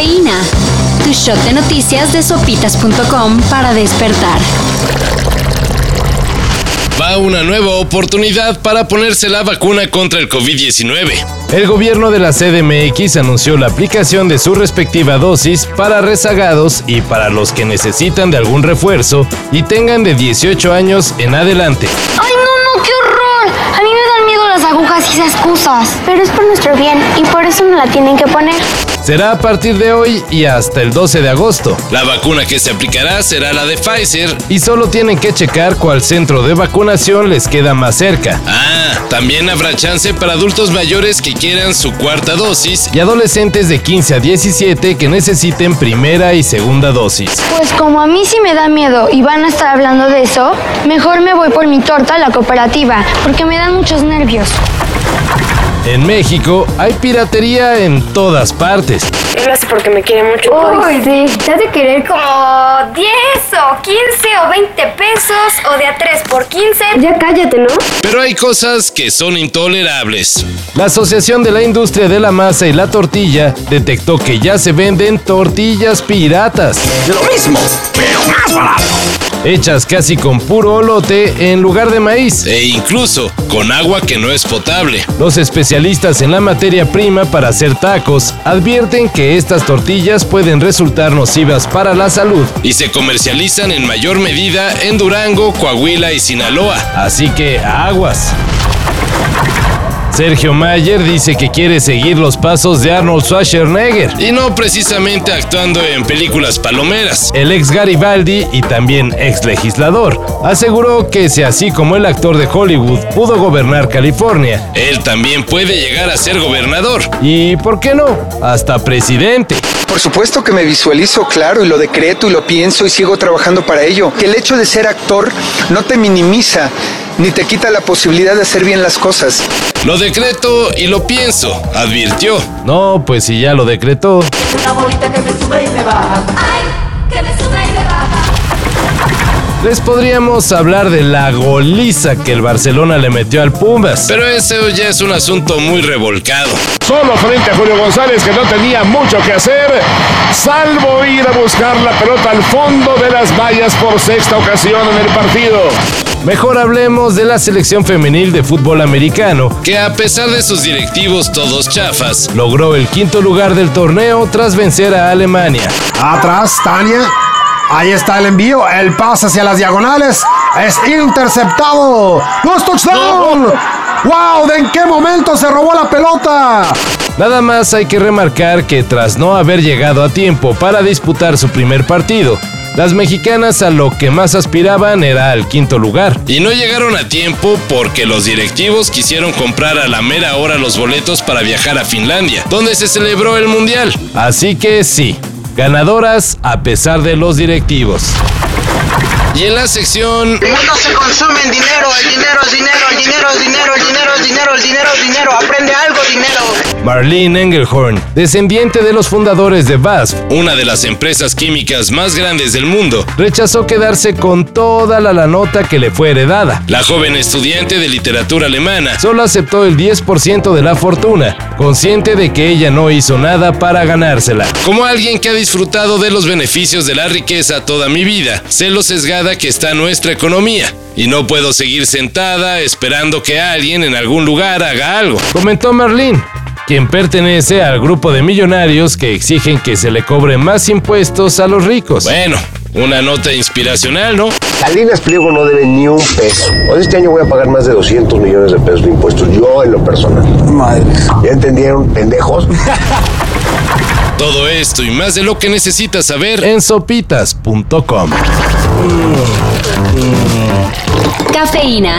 Cafeína. Tu shot de noticias de sopitas.com para despertar. Va una nueva oportunidad para ponerse la vacuna contra el COVID-19. El gobierno de la CDMX anunció la aplicación de su respectiva dosis para rezagados y para los que necesitan de algún refuerzo y tengan de 18 años en adelante. ¡Ay, no, no, qué horror! A mí me dan miedo las agujas y esas cosas. Pero es por nuestro bien y por eso no la tienen que poner. Será a partir de hoy y hasta el 12 de agosto. La vacuna que se aplicará será la de Pfizer. Y solo tienen que checar cuál centro de vacunación les queda más cerca. Ah, también habrá chance para adultos mayores que quieran su cuarta dosis. Y adolescentes de 15 a 17 que necesiten primera y segunda dosis. Pues como a mí sí me da miedo y van a estar hablando de eso, mejor me voy por mi torta a la cooperativa, porque me dan muchos nervios. En México hay piratería en todas partes. Él lo hace porque me quiere mucho. Uy, sí, te de querer como 10 o 15 o 20 pesos o de a 3 por 15. Ya cállate, ¿no? Pero hay cosas que son intolerables. La Asociación de la Industria de la Masa y la Tortilla detectó que ya se venden tortillas piratas. Lo mismo, pero más barato. Hechas casi con puro olote en lugar de maíz. E incluso con agua que no es potable. Los especialistas en la materia prima para hacer tacos advierten que estas tortillas pueden resultar nocivas para la salud. Y se comercializan en mayor medida en Durango, Coahuila y Sinaloa. Así que aguas. Sergio Mayer dice que quiere seguir los pasos de Arnold Schwarzenegger. Y no precisamente actuando en películas palomeras. El ex Garibaldi y también ex legislador aseguró que si así como el actor de Hollywood pudo gobernar California, él también puede llegar a ser gobernador. Y, ¿por qué no? Hasta presidente. Por supuesto que me visualizo claro y lo decreto y lo pienso y sigo trabajando para ello. Que el hecho de ser actor no te minimiza ni te quita la posibilidad de hacer bien las cosas. Lo decreto y lo pienso, advirtió. No, pues si ya lo decretó. Una bolita que me sube y me baja. Ay, que me sube y me baja. Les podríamos hablar de la goliza que el Barcelona le metió al Pumas. Pero ese ya es un asunto muy revolcado. Solo frente a Julio González que no tenía mucho que hacer, salvo ir a buscar la pelota al fondo de las vallas por sexta ocasión en el partido. Mejor hablemos de la selección femenil de fútbol americano, que a pesar de sus directivos todos chafas, logró el quinto lugar del torneo tras vencer a Alemania. Atrás, Tania. Ahí está el envío, el pase hacia las diagonales. Es interceptado. ¡No es touchdown! ¡Wow! ¿De en qué momento se robó la pelota? Nada más hay que remarcar que tras no haber llegado a tiempo para disputar su primer partido, las mexicanas a lo que más aspiraban era al quinto lugar. Y no llegaron a tiempo porque los directivos quisieron comprar a la mera hora los boletos para viajar a Finlandia, donde se celebró el Mundial. Así que sí, ganadoras a pesar de los directivos. Y en la sección... No se consume en dinero, el dinero es dinero, el dinero es dinero, el dinero es dinero, el dinero es dinero, aprende algo, dinero. Marlene Engelhorn, descendiente de los fundadores de BASF, una de las empresas químicas más grandes del mundo, rechazó quedarse con toda la, la nota que le fue heredada. La joven estudiante de literatura alemana solo aceptó el 10% de la fortuna, consciente de que ella no hizo nada para ganársela. Como alguien que ha disfrutado de los beneficios de la riqueza toda mi vida, sé lo sesgada que está nuestra economía. Y no puedo seguir sentada esperando que alguien en algún lugar haga algo. Comentó Marlene, quien pertenece al grupo de millonarios que exigen que se le cobre más impuestos a los ricos. Bueno, una nota inspiracional, ¿no? Salinas Pliego no debe ni un peso. Hoy este año voy a pagar más de 200 millones de pesos de impuestos, yo en lo personal. Madre. ¿Ya entendieron, pendejos? Todo esto y más de lo que necesitas saber en sopitas.com. Cafeína.